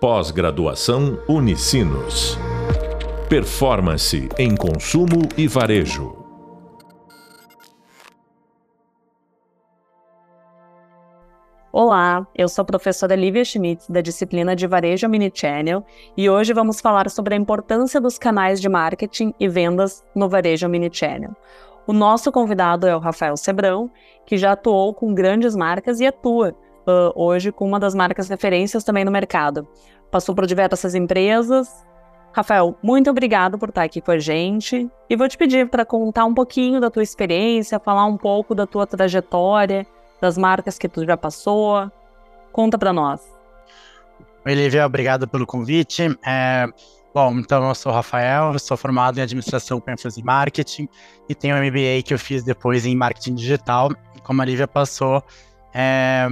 Pós-graduação Unicinos. Performance em consumo e varejo. Olá, eu sou a professora Lívia Schmitz, da disciplina de Varejo Omnichannel, e hoje vamos falar sobre a importância dos canais de marketing e vendas no Varejo Omnichannel. O nosso convidado é o Rafael Sebrão, que já atuou com grandes marcas e atua hoje com uma das marcas referências também no mercado. Passou por diversas empresas. Rafael, muito obrigado por estar aqui com a gente e vou te pedir para contar um pouquinho da tua experiência, falar um pouco da tua trajetória, das marcas que tu já passou. Conta para nós. Oi, Lívia, obrigado pelo convite. É, bom, então eu sou o Rafael, sou formado em administração com ênfase em marketing e tenho um MBA que eu fiz depois em marketing digital. Como a Lívia passou, é,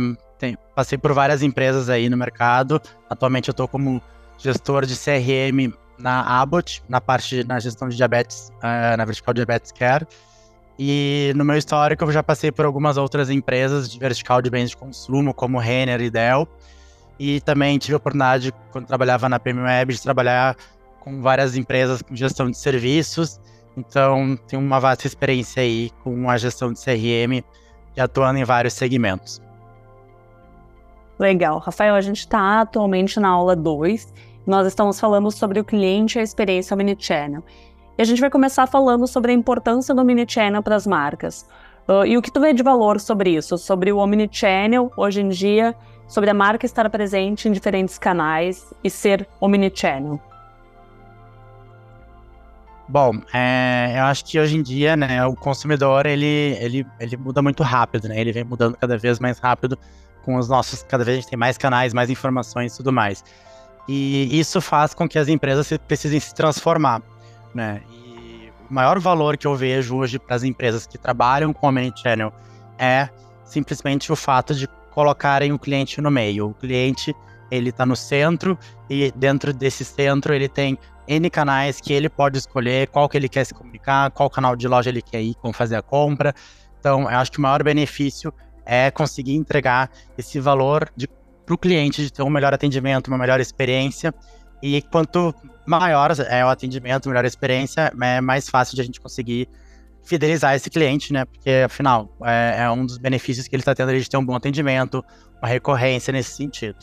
passei por várias empresas aí no mercado. Atualmente eu estou como gestor de CRM na Abbott, na parte na gestão de diabetes, uh, na vertical diabetes care. E no meu histórico eu já passei por algumas outras empresas de vertical de bens de consumo, como Renner e Dell. E também tive a oportunidade, quando trabalhava na PM Web, de trabalhar com várias empresas com gestão de serviços. Então, tenho uma vasta experiência aí com a gestão de CRM e atuando em vários segmentos. Legal. Rafael, a gente está atualmente na aula 2. Nós estamos falando sobre o cliente e a experiência Omnichannel. E a gente vai começar falando sobre a importância do Omnichannel para as marcas. Uh, e o que tu vê de valor sobre isso? Sobre o Omnichannel, hoje em dia, sobre a marca estar presente em diferentes canais e ser Omnichannel. Bom, é, eu acho que hoje em dia, né, o consumidor, ele, ele, ele muda muito rápido, né? Ele vem mudando cada vez mais rápido com os nossos, cada vez a gente tem mais canais, mais informações e tudo mais. E isso faz com que as empresas precisem se transformar, né? E o maior valor que eu vejo hoje para as empresas que trabalham com Omnichannel é simplesmente o fato de colocarem o cliente no meio. O cliente, ele está no centro e dentro desse centro ele tem N canais que ele pode escolher qual que ele quer se comunicar, qual canal de loja ele quer ir, como fazer a compra. Então, eu acho que o maior benefício é conseguir entregar esse valor para o cliente de ter um melhor atendimento, uma melhor experiência. E quanto maior é o atendimento, melhor a experiência, é mais fácil de a gente conseguir fidelizar esse cliente, né? Porque, afinal, é, é um dos benefícios que ele está tendo de ter um bom atendimento, uma recorrência nesse sentido.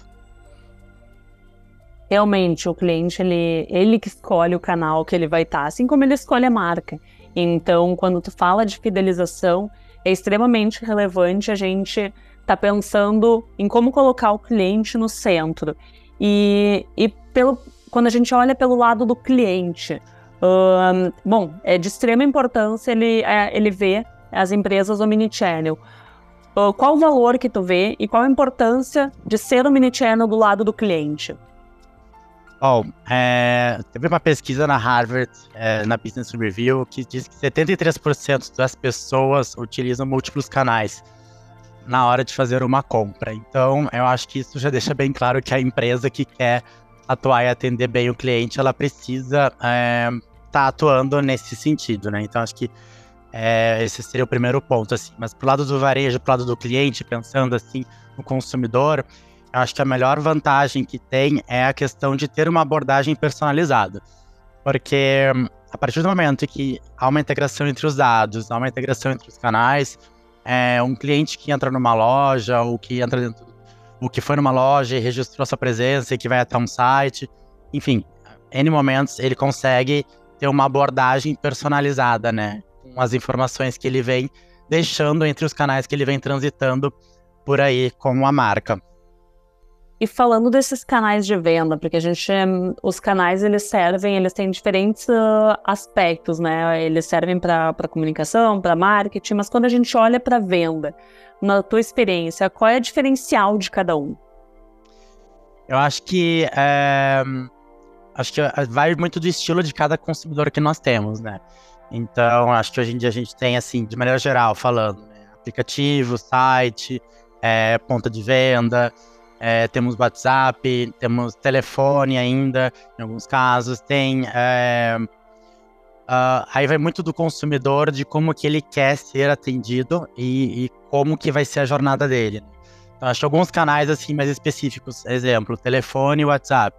Realmente, o cliente, ele, ele que escolhe o canal que ele vai estar, tá, assim como ele escolhe a marca. Então, quando tu fala de fidelização, é extremamente relevante a gente tá pensando em como colocar o cliente no centro. E, e pelo, quando a gente olha pelo lado do cliente, bom, é de extrema importância ele, é, ele ver as empresas omnichannel. Uh, qual o valor que tu vê e qual a importância de ser omnichannel do lado do cliente? Bom, é, teve uma pesquisa na Harvard, é, na Business Review, que diz que 73% das pessoas utilizam múltiplos canais na hora de fazer uma compra. Então, eu acho que isso já deixa bem claro que a empresa que quer atuar e atender bem o cliente, ela precisa estar é, tá atuando nesse sentido, né? Então, acho que é, esse seria o primeiro ponto, assim. Mas pro lado do varejo, pro lado do cliente, pensando assim no consumidor, eu acho que a melhor vantagem que tem é a questão de ter uma abordagem personalizada. Porque a partir do momento que há uma integração entre os dados, há uma integração entre os canais, é, um cliente que entra numa loja, ou que entra dentro, o que foi numa loja e registrou sua presença e que vai até um site, enfim, N momentos ele consegue ter uma abordagem personalizada, né? Com as informações que ele vem deixando entre os canais que ele vem transitando por aí com a marca. E falando desses canais de venda, porque a gente, os canais eles servem, eles têm diferentes uh, aspectos, né? Eles servem para comunicação, para marketing, mas quando a gente olha para venda, na tua experiência, qual é o diferencial de cada um? Eu acho que é, acho que vai muito do estilo de cada consumidor que nós temos, né? Então, acho que hoje em dia a gente tem, assim, de maneira geral, falando, né? aplicativo, site, é, ponta de venda, é, temos WhatsApp, temos telefone ainda, em alguns casos, tem. É, uh, aí vai muito do consumidor de como que ele quer ser atendido e, e, como que vai ser a jornada dele. Então, acho alguns canais assim mais específicos, exemplo, telefone e WhatsApp.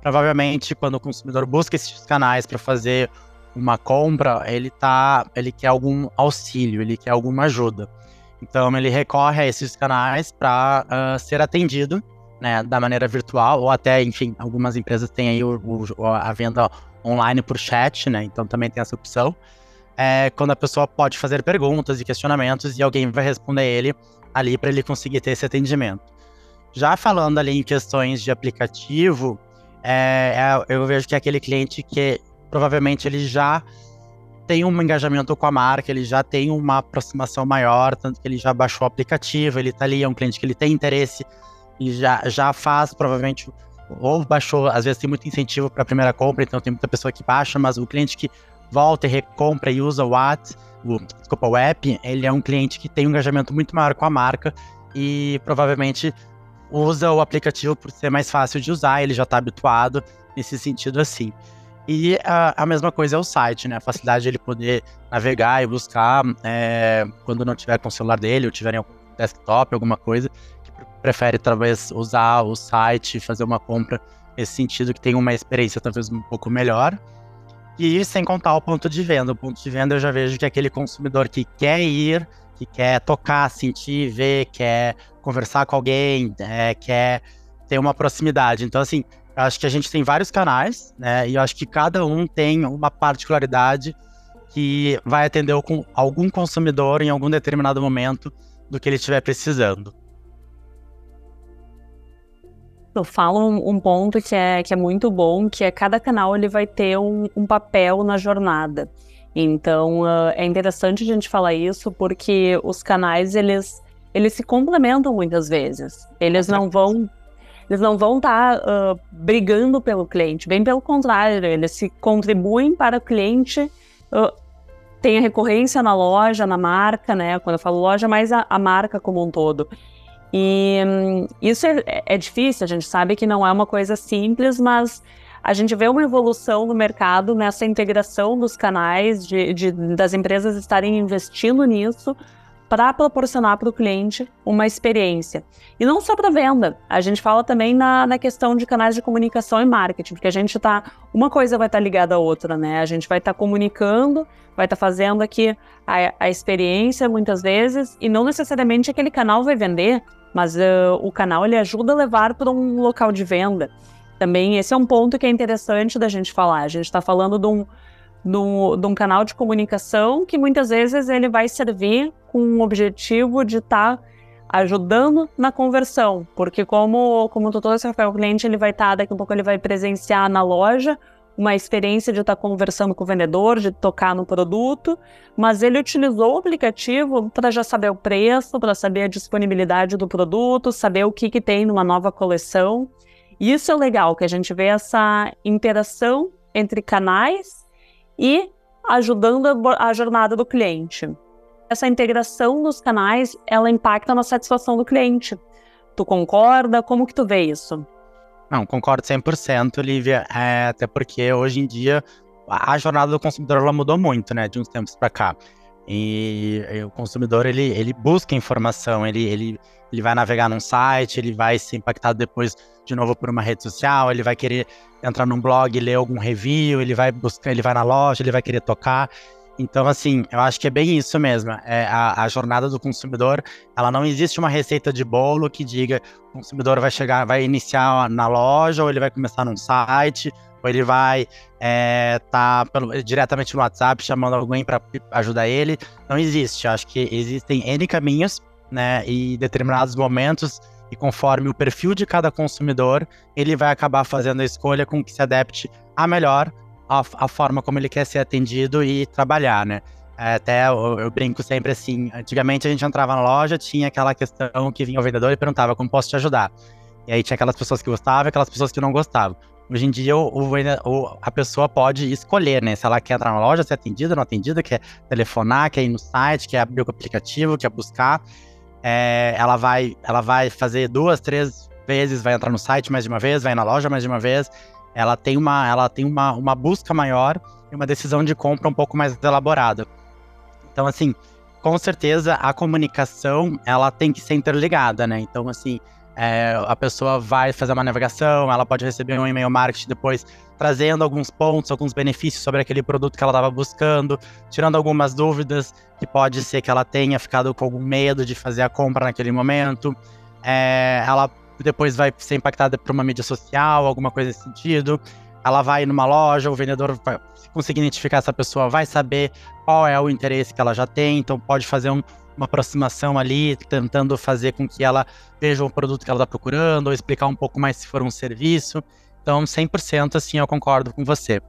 Provavelmente, quando o consumidor busca esses canais para fazer uma compra, ele tá, ele quer algum auxílio, ele quer alguma ajuda. Então, ele recorre a esses canais para uh, ser atendido né, da maneira virtual, ou até, enfim, algumas empresas têm aí o, o, a venda online por chat, né? Então também tem essa opção. É quando a pessoa pode fazer perguntas e questionamentos e alguém vai responder ele ali para ele conseguir ter esse atendimento. Já falando ali em questões de aplicativo, é, é, eu vejo que é aquele cliente que provavelmente ele já tem um engajamento com a marca, ele já tem uma aproximação maior, tanto que ele já baixou o aplicativo, ele está ali, é um cliente que ele tem interesse e já, já faz provavelmente ou baixou, às vezes tem muito incentivo para a primeira compra, então tem muita pessoa que baixa, mas o cliente que volta e recompra e usa o app, o, desculpa, o app, ele é um cliente que tem um engajamento muito maior com a marca e provavelmente usa o aplicativo por ser mais fácil de usar, ele já está habituado nesse sentido assim. E a, a, mesma coisa é o site, né? A facilidade de ele poder navegar e buscar é, quando não tiver com o celular dele ou tiver em algum desktop, alguma coisa, prefere talvez usar o site, fazer uma compra nesse sentido que tem uma experiência talvez um pouco melhor. E sem contar o ponto de venda. O ponto de venda eu já vejo que é aquele consumidor que quer ir, que quer tocar, sentir, ver, quer conversar com alguém, é, quer ter uma proximidade. Então, assim, acho que a gente tem vários canais, né? E eu acho que cada um tem uma particularidade que vai atender algum consumidor em algum determinado momento do que ele estiver precisando eu falo um, um, ponto que é, que é muito bom, que é cada canal ele vai ter um, um papel na jornada. Então uh, é interessante a gente falar isso porque os canais eles eles se complementam muitas vezes. Eles não vão eles não vão estar tá, uh, brigando pelo cliente, bem pelo contrário, eles se contribuem para o cliente uh, tem a recorrência na loja, na marca, né? Quando eu falo loja, mais a, a marca como um todo. E hum, isso é, é, difícil, a gente sabe que não é uma coisa simples, mas a gente vê uma evolução no mercado nessa integração dos canais, de, de das empresas estarem investindo nisso para proporcionar para o cliente uma experiência. E não só para venda, a gente fala também na, na questão de canais de comunicação e marketing, porque a gente está. Uma coisa vai estar tá ligada à outra, né? A gente vai estar tá comunicando, vai estar tá fazendo aqui a, a experiência muitas vezes, e não necessariamente aquele canal vai vender, mas uh, o canal ele ajuda a levar para um local de venda. Também esse é um ponto que é interessante da gente falar. A gente está falando de um, de, um, canal de comunicação que muitas vezes ele vai servir com o objetivo de estar tá ajudando na conversão, porque como como o tutor Rafael, cliente ele vai estar tá, daqui a pouco ele vai presenciar na loja uma experiência de estar conversando com o vendedor, de tocar no produto, mas ele utilizou o aplicativo para já saber o preço, para saber a disponibilidade do produto, saber o que, que tem numa nova coleção. Isso é legal, que a gente vê essa interação entre canais e ajudando a, jornada do cliente. Essa integração dos canais, ela impacta na satisfação do cliente. Tu concorda? Como que tu vê isso? Não, concordo 100%, Lívia, é, até porque hoje em dia a jornada do consumidor ela mudou muito, né, de uns tempos para cá. E, e, o consumidor ele, ele busca informação, ele, ele, ele vai navegar num site, ele vai ser impactado depois de novo por uma rede social, ele vai querer entrar num blog, ler algum review, ele vai buscar, ele vai na loja, ele vai querer tocar. Então, assim, eu acho que é bem isso mesmo. É a, a, jornada do consumidor, ela não existe uma receita de bolo que diga o consumidor vai chegar, vai iniciar na loja, ou ele vai começar num site, ou ele vai é, tá diretamente no WhatsApp chamando alguém para ajudar ele. Não existe. Eu acho que existem N caminhos, né? E determinados momentos, e conforme o perfil de cada consumidor, ele vai acabar fazendo a escolha com que se adapte a melhor a, a forma como ele quer ser atendido e trabalhar, né? É, até eu, eu, brinco sempre assim, antigamente a gente entrava na loja, tinha aquela questão que vinha o vendedor e perguntava como posso te ajudar. E aí tinha aquelas pessoas que gostavam e aquelas pessoas que não gostavam. Hoje em dia o, o, a pessoa pode escolher, né? Se ela quer entrar na loja, ser atendida, não atendida, quer telefonar, quer ir no site, quer abrir o aplicativo, quer buscar. É, ela, vai, ela vai fazer duas, três vezes, vai entrar no site mais de uma vez, vai na loja mais de uma vez ela tem uma, ela tem uma, uma busca maior e uma decisão de compra um pouco mais elaborada. Então, assim, com certeza a comunicação ela tem que ser interligada, né? Então, assim, é, a pessoa vai fazer uma navegação, ela pode receber um e-mail marketing depois trazendo alguns pontos, alguns benefícios sobre aquele produto que ela estava buscando, tirando algumas dúvidas que pode ser que ela tenha ficado com algum medo de fazer a compra naquele momento. É, ela depois vai ser impactada por uma mídia social, alguma coisa nesse sentido. Ela vai numa loja, o vendedor vai conseguir identificar essa pessoa, vai saber qual é o interesse que ela já tem, então pode fazer um, uma aproximação ali, tentando fazer com que ela veja o produto que ela está procurando, ou explicar um pouco mais se for um serviço. Então, 100% assim, eu concordo com você.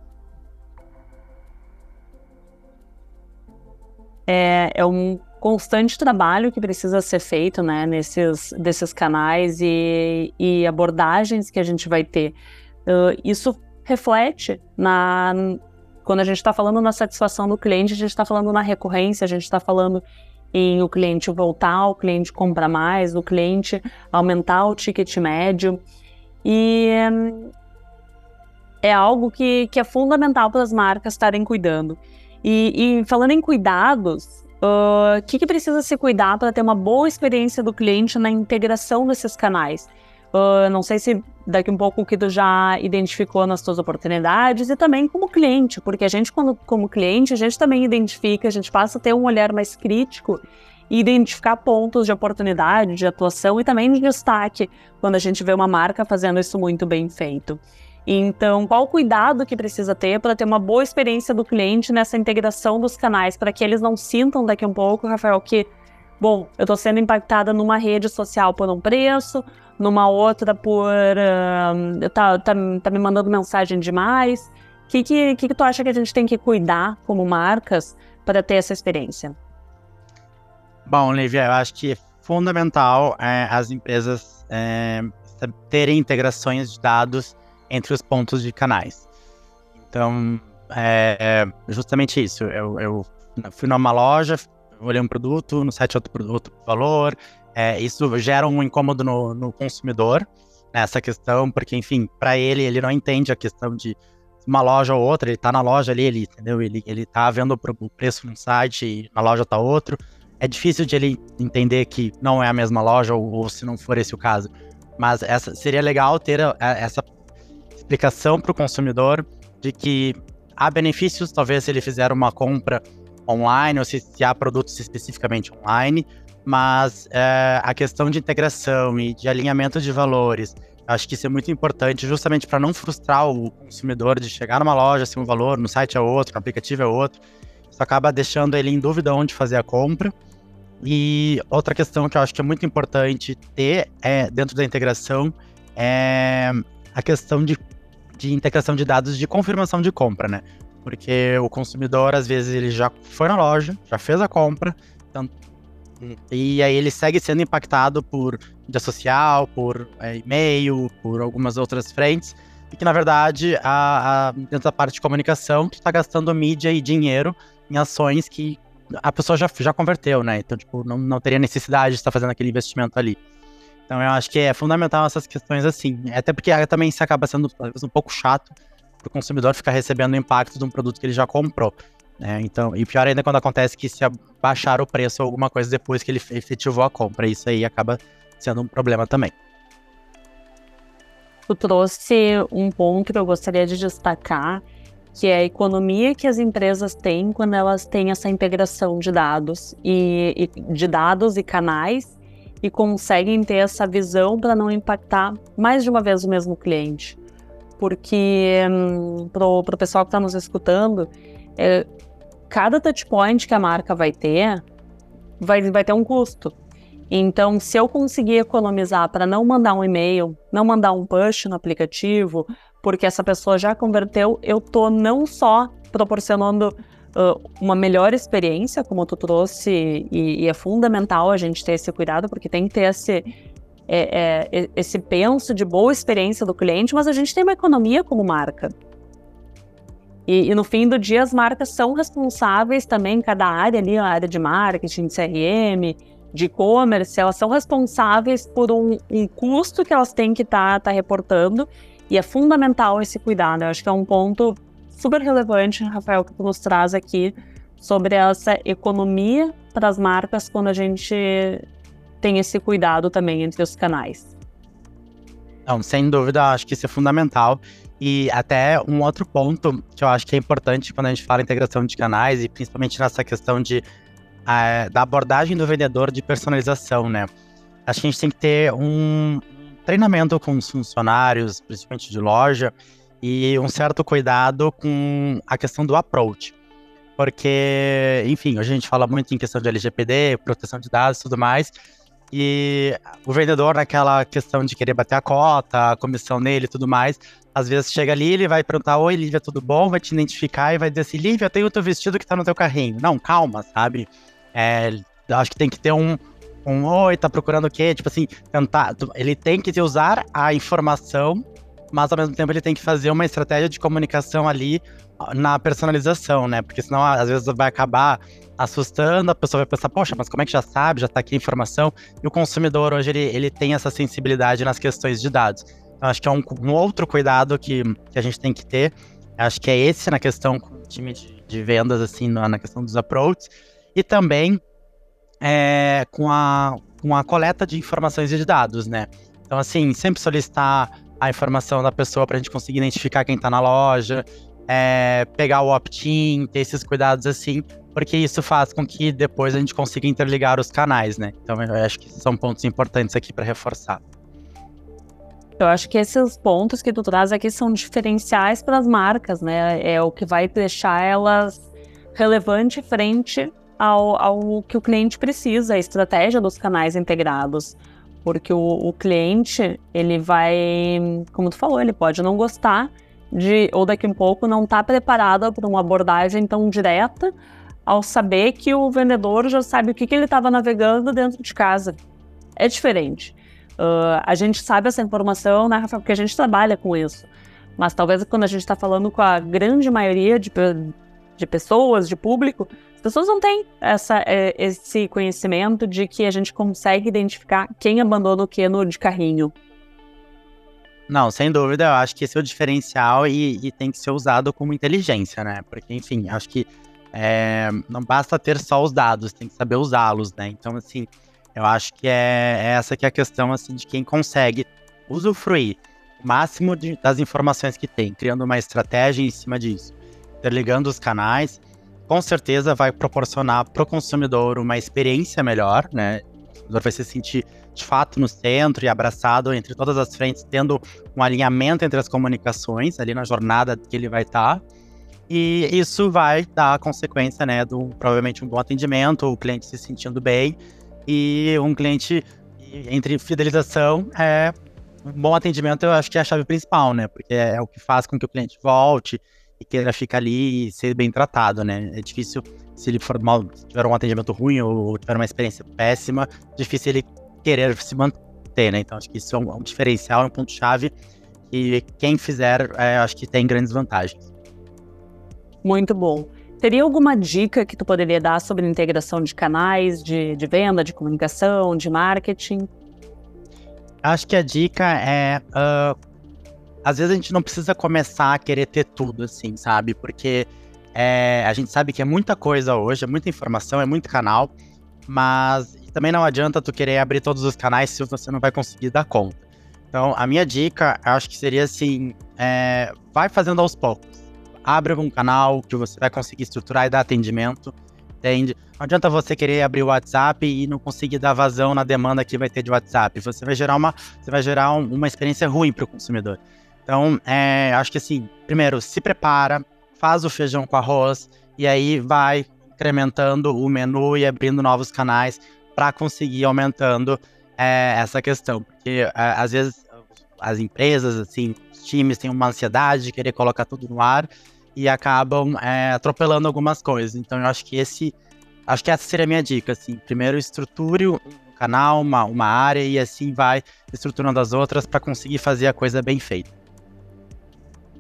É, é um constante trabalho que precisa ser feito, né, nesses desses canais e, e abordagens que a gente vai ter. Uh, isso reflete na quando a gente está falando na satisfação do cliente, a gente está falando na recorrência, a gente está falando em o cliente voltar, o cliente comprar mais, o cliente aumentar o ticket médio. E é algo que, que é fundamental para as marcas estarem cuidando. E, e falando em cuidados, o uh, que, que precisa se cuidar para ter uma boa experiência do cliente na integração desses canais? Uh, não sei se daqui um pouco o que tu já identificou nas tuas oportunidades e também como cliente, porque a gente, quando, como cliente, a gente também identifica, a gente passa a ter um olhar mais crítico e identificar pontos de oportunidade, de atuação e também de destaque quando a gente vê uma marca fazendo isso muito bem feito. Então, qual o cuidado que precisa ter para ter uma boa experiência do cliente nessa integração dos canais, para que eles não sintam daqui um pouco, Rafael, que, bom, eu estou sendo impactada numa rede social por um preço, numa outra por uh, tá, tá, tá me mandando mensagem demais. O que, que, que, tu acha que a gente tem que cuidar como marcas para ter essa experiência? Bom, Lívia, eu acho que é fundamental é, as empresas é, terem integrações de dados entre os pontos de canais. Então, é, é justamente isso. Eu, eu fui numa loja, olhei um produto, no site outro produto, valor, é, isso gera um incômodo no, no consumidor, nessa questão, porque, enfim, para ele, ele não entende a questão de uma loja ou outra, ele tá na loja ali, ele, entendeu? Ele, ele tá vendo o preço no site e na loja tá outro. É difícil de ele entender que não é a mesma loja, ou, ou se não for esse o caso. Mas essa, seria legal ter essa explicação para o consumidor de que há benefícios, talvez se ele fizer uma compra online, ou se, se há produtos especificamente online, mas é, a questão de integração e de alinhamento de valores, acho que isso é muito importante justamente para não frustrar o consumidor de chegar numa loja assim um valor, no site é outro, no aplicativo é outro. Isso acaba deixando ele em dúvida onde fazer a compra. E outra questão que eu acho que é muito importante ter é, dentro da integração é a questão de, de integração de dados de confirmação de compra, né? Porque o consumidor, às vezes, ele já foi na loja, já fez a compra, e aí ele segue sendo impactado por mídia social, por é, e-mail, por algumas outras frentes. E que, na verdade, a, a, dentro da parte de comunicação, tu está gastando mídia e dinheiro em ações que a pessoa já, já converteu, né? Então, tipo, não, não teria necessidade de estar fazendo aquele investimento ali. Então, eu acho que é fundamental essas questões assim. Até porque também se acaba sendo um pouco chato para o consumidor ficar recebendo o impacto de um produto que ele já comprou. Né? Então, e pior ainda quando acontece que se baixar o preço ou alguma coisa depois que ele efetivou a compra. Isso aí acaba sendo um problema também. Tu trouxe um ponto que eu gostaria de destacar, que é a economia que as empresas têm quando elas têm essa integração de dados e, e de dados e canais e conseguem ter essa visão para não impactar mais de uma vez o mesmo cliente. Porque hum, para o pessoal que está nos escutando, é, cada touchpoint que a marca vai ter, vai, vai ter um custo. Então, se eu conseguir economizar para não mandar um e-mail, não mandar um push no aplicativo, porque essa pessoa já converteu, eu tô não só proporcionando uma melhor experiência, como tu trouxe, e, e, é fundamental a gente ter esse cuidado, porque tem que ter esse, é, é, esse penso de boa experiência do cliente, mas a gente tem uma economia como marca. E, e, no fim do dia, as marcas são responsáveis também, cada área ali, a área de marketing, de CRM, de e-commerce, elas são responsáveis por um, um, custo que elas têm que estar tá, tá reportando. E é fundamental esse cuidado. Eu acho que é um ponto super relevante, Rafael, que tu nos traz aqui sobre essa economia para as marcas quando a gente tem esse cuidado também entre os canais. Não, sem dúvida, acho que isso é fundamental. E até um outro ponto que eu acho que é importante quando a gente fala integração de canais, e principalmente nessa questão de, uh, da abordagem do vendedor de personalização, né? Acho que a gente tem que ter um treinamento com os funcionários, principalmente de loja, e um certo cuidado com a questão do approach. Porque, enfim, hoje a gente fala muito em questão de LGPD, proteção de dados e tudo mais, e o vendedor, naquela questão de querer bater a cota, a comissão nele e tudo mais, às vezes chega ali, ele vai perguntar: Oi, Lívia, tudo bom? Vai te identificar e vai dizer assim: Lívia, tem o teu vestido que tá no teu carrinho. Não, calma, sabe? É, acho que tem que ter um, um Oi, tá procurando o quê? Tipo assim, tentar. Ele tem que usar a informação, mas ao mesmo tempo ele tem que fazer uma estratégia de comunicação ali na personalização, né? Porque senão às vezes vai acabar assustando, a pessoa vai pensar, poxa, mas como é que já sabe, já tá aqui a informação? E o consumidor hoje ele, ele tem essa sensibilidade nas questões de dados. Então acho que é um, um outro cuidado que, que a gente tem que ter. Acho que é esse na questão com o time de, de vendas, assim, na, na, questão dos approaches. E também é, com, a, com a coleta de informações e de dados, né? Então, assim, sempre solicitar a informação da pessoa para a gente conseguir identificar quem está na loja, é, pegar o opt-in, ter esses cuidados assim, porque isso faz com que depois a gente consiga interligar os canais, né? Então eu acho que são pontos importantes aqui para reforçar. Eu acho que esses pontos que tu traz aqui são diferenciais para as marcas, né? É o que vai deixar elas relevante frente ao, ao que o cliente precisa, a estratégia dos canais integrados. Porque o, o cliente, ele vai, como tu falou, ele pode não gostar de, ou daqui a um pouco, não estar tá preparada para uma abordagem tão direta, ao saber que o vendedor já sabe o que, que ele estava navegando dentro de casa. É diferente. Uh, a gente sabe essa informação, né, Rafael, porque a gente trabalha com isso. Mas talvez quando a gente está falando com a grande maioria de, de pessoas, de público, pessoas não têm essa, é, esse conhecimento de que a gente consegue identificar quem abandona o que no de carrinho. Não, sem dúvida, eu acho que esse é o diferencial e, e tem que ser usado como inteligência, né? Porque, enfim, acho que é, não basta ter só os dados, tem que saber usá-los, né? Então, assim, eu acho que é, é, essa que é a questão, assim, de quem consegue usufruir o máximo de, das informações que tem, criando uma estratégia em cima disso, interligando os canais, com certeza vai proporcionar para o consumidor uma experiência melhor, né? O consumidor vai se sentir de fato no centro e abraçado entre todas as frentes, tendo um alinhamento entre as comunicações ali na jornada que ele vai estar. Tá. E isso vai dar a consequência, né, do provavelmente um bom atendimento, o cliente se sentindo bem e um cliente entre fidelização é um bom atendimento, eu acho que é a chave principal, né? Porque é o que faz com que o cliente volte e queira ficar ali e ser bem tratado, né? É difícil se ele for mal, tiver um atendimento ruim ou tiver uma experiência péssima, difícil ele querer se manter, né? Então acho que isso é um, um diferencial, é um ponto-chave e quem fizer, é, acho que tem grandes vantagens. Muito bom. Teria alguma dica que tu poderia dar sobre integração de canais, de, de venda, de comunicação, de marketing? Acho que a dica é. Uh, às vezes a gente não precisa começar a querer ter tudo, assim, sabe? Porque é, a gente sabe que é muita coisa hoje, é muita informação, é muito canal, mas também não adianta tu querer abrir todos os canais se você não vai conseguir dar conta. Então, a minha dica, acho que seria assim: é, vai fazendo aos poucos. Abre um canal que você vai conseguir estruturar e dar atendimento. Entende? Não adianta você querer abrir o WhatsApp e não conseguir dar vazão na demanda que vai ter de WhatsApp. Você vai gerar uma, você vai gerar um, uma experiência ruim para o consumidor. Então, é, acho que assim, primeiro, se prepara, faz o feijão com arroz e aí vai incrementando o menu e abrindo novos canais para conseguir aumentando é, essa questão. Porque é, às vezes as empresas, assim, os times têm uma ansiedade de querer colocar tudo no ar e acabam é, atropelando algumas coisas. Então eu acho que esse. Acho que essa seria a minha dica, assim. Primeiro estruture um canal, uma, uma área, e assim vai estruturando as outras para conseguir fazer a coisa bem feita.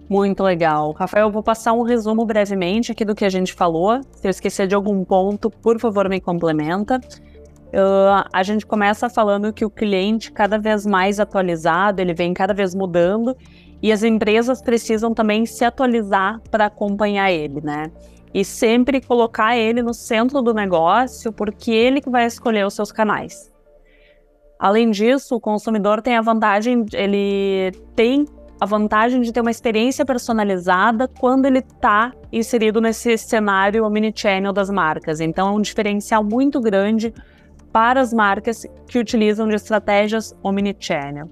Muito legal. Rafael, eu vou passar um resumo brevemente aqui do que a gente falou. Se eu esquecer de algum ponto, por favor, me complementa. Uh, a gente começa falando que o cliente cada vez mais atualizado, ele vem cada vez mudando e as empresas precisam também se atualizar para acompanhar ele, né? e sempre colocar ele no centro do negócio, porque ele que vai escolher os seus canais. Além disso, o consumidor tem a vantagem, ele tem a vantagem de ter uma experiência personalizada quando ele está inserido nesse cenário omnichannel das marcas. Então, é um diferencial muito grande para as marcas que utilizam de estratégias omnichannel.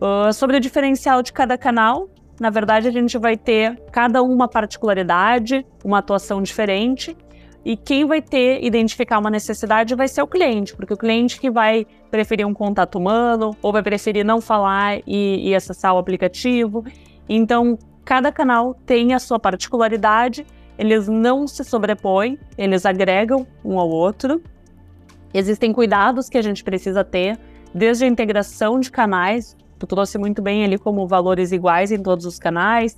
Uh, sobre o diferencial de cada canal, na verdade, a gente vai ter cada uma particularidade, uma atuação diferente, e quem vai ter, identificar uma necessidade vai ser o cliente, porque o cliente que vai preferir um contato humano, ou vai preferir não falar e, e acessar o aplicativo. Então, cada canal tem a sua particularidade, eles não se sobrepõem, eles agregam um ao outro. Existem cuidados que a gente precisa ter, desde a integração de canais, tu trouxe muito bem ali como valores iguais em todos os canais,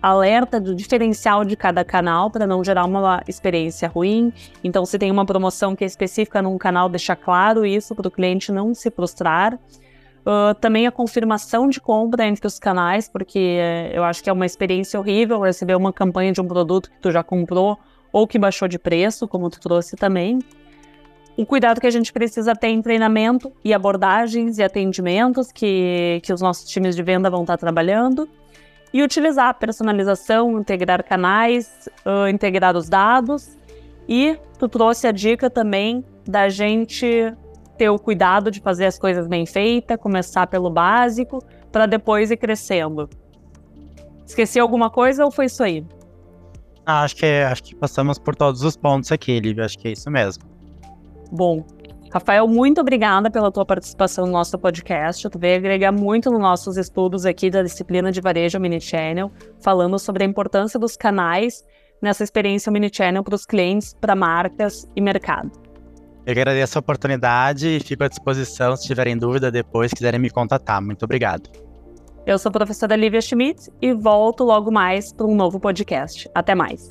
alerta do diferencial de cada canal para não gerar uma experiência ruim. Então, se tem uma promoção que é específica num canal, deixar claro isso para o cliente não se frustrar. Uh, também a confirmação de compra entre os canais, porque uh, eu acho que é uma experiência horrível receber uma campanha de um produto que tu já comprou ou que baixou de preço, como tu trouxe também. O cuidado que a gente precisa ter em treinamento e abordagens e atendimentos que, que os nossos times de venda vão estar trabalhando e utilizar a personalização, integrar canais, uh, integrar os dados. E tu trouxe a dica também da gente ter o cuidado de fazer as coisas bem feitas, começar pelo básico, para depois ir crescendo. Esqueci alguma coisa ou foi isso aí? Ah, acho que, acho que passamos por todos os pontos aqui, Lívia. Acho que é isso mesmo. Bom, Rafael, muito obrigada pela tua participação no nosso podcast. Tu veio agregar muito nos nossos estudos aqui da disciplina de varejo Channel, falando sobre a importância dos canais nessa experiência Channel para os clientes, para marcas e mercado. Eu agradeço a oportunidade e fico à disposição se tiverem dúvida depois, quiserem me contatar. Muito obrigado. Eu sou a professora Lívia Schmidt e volto logo mais para um novo podcast. Até mais.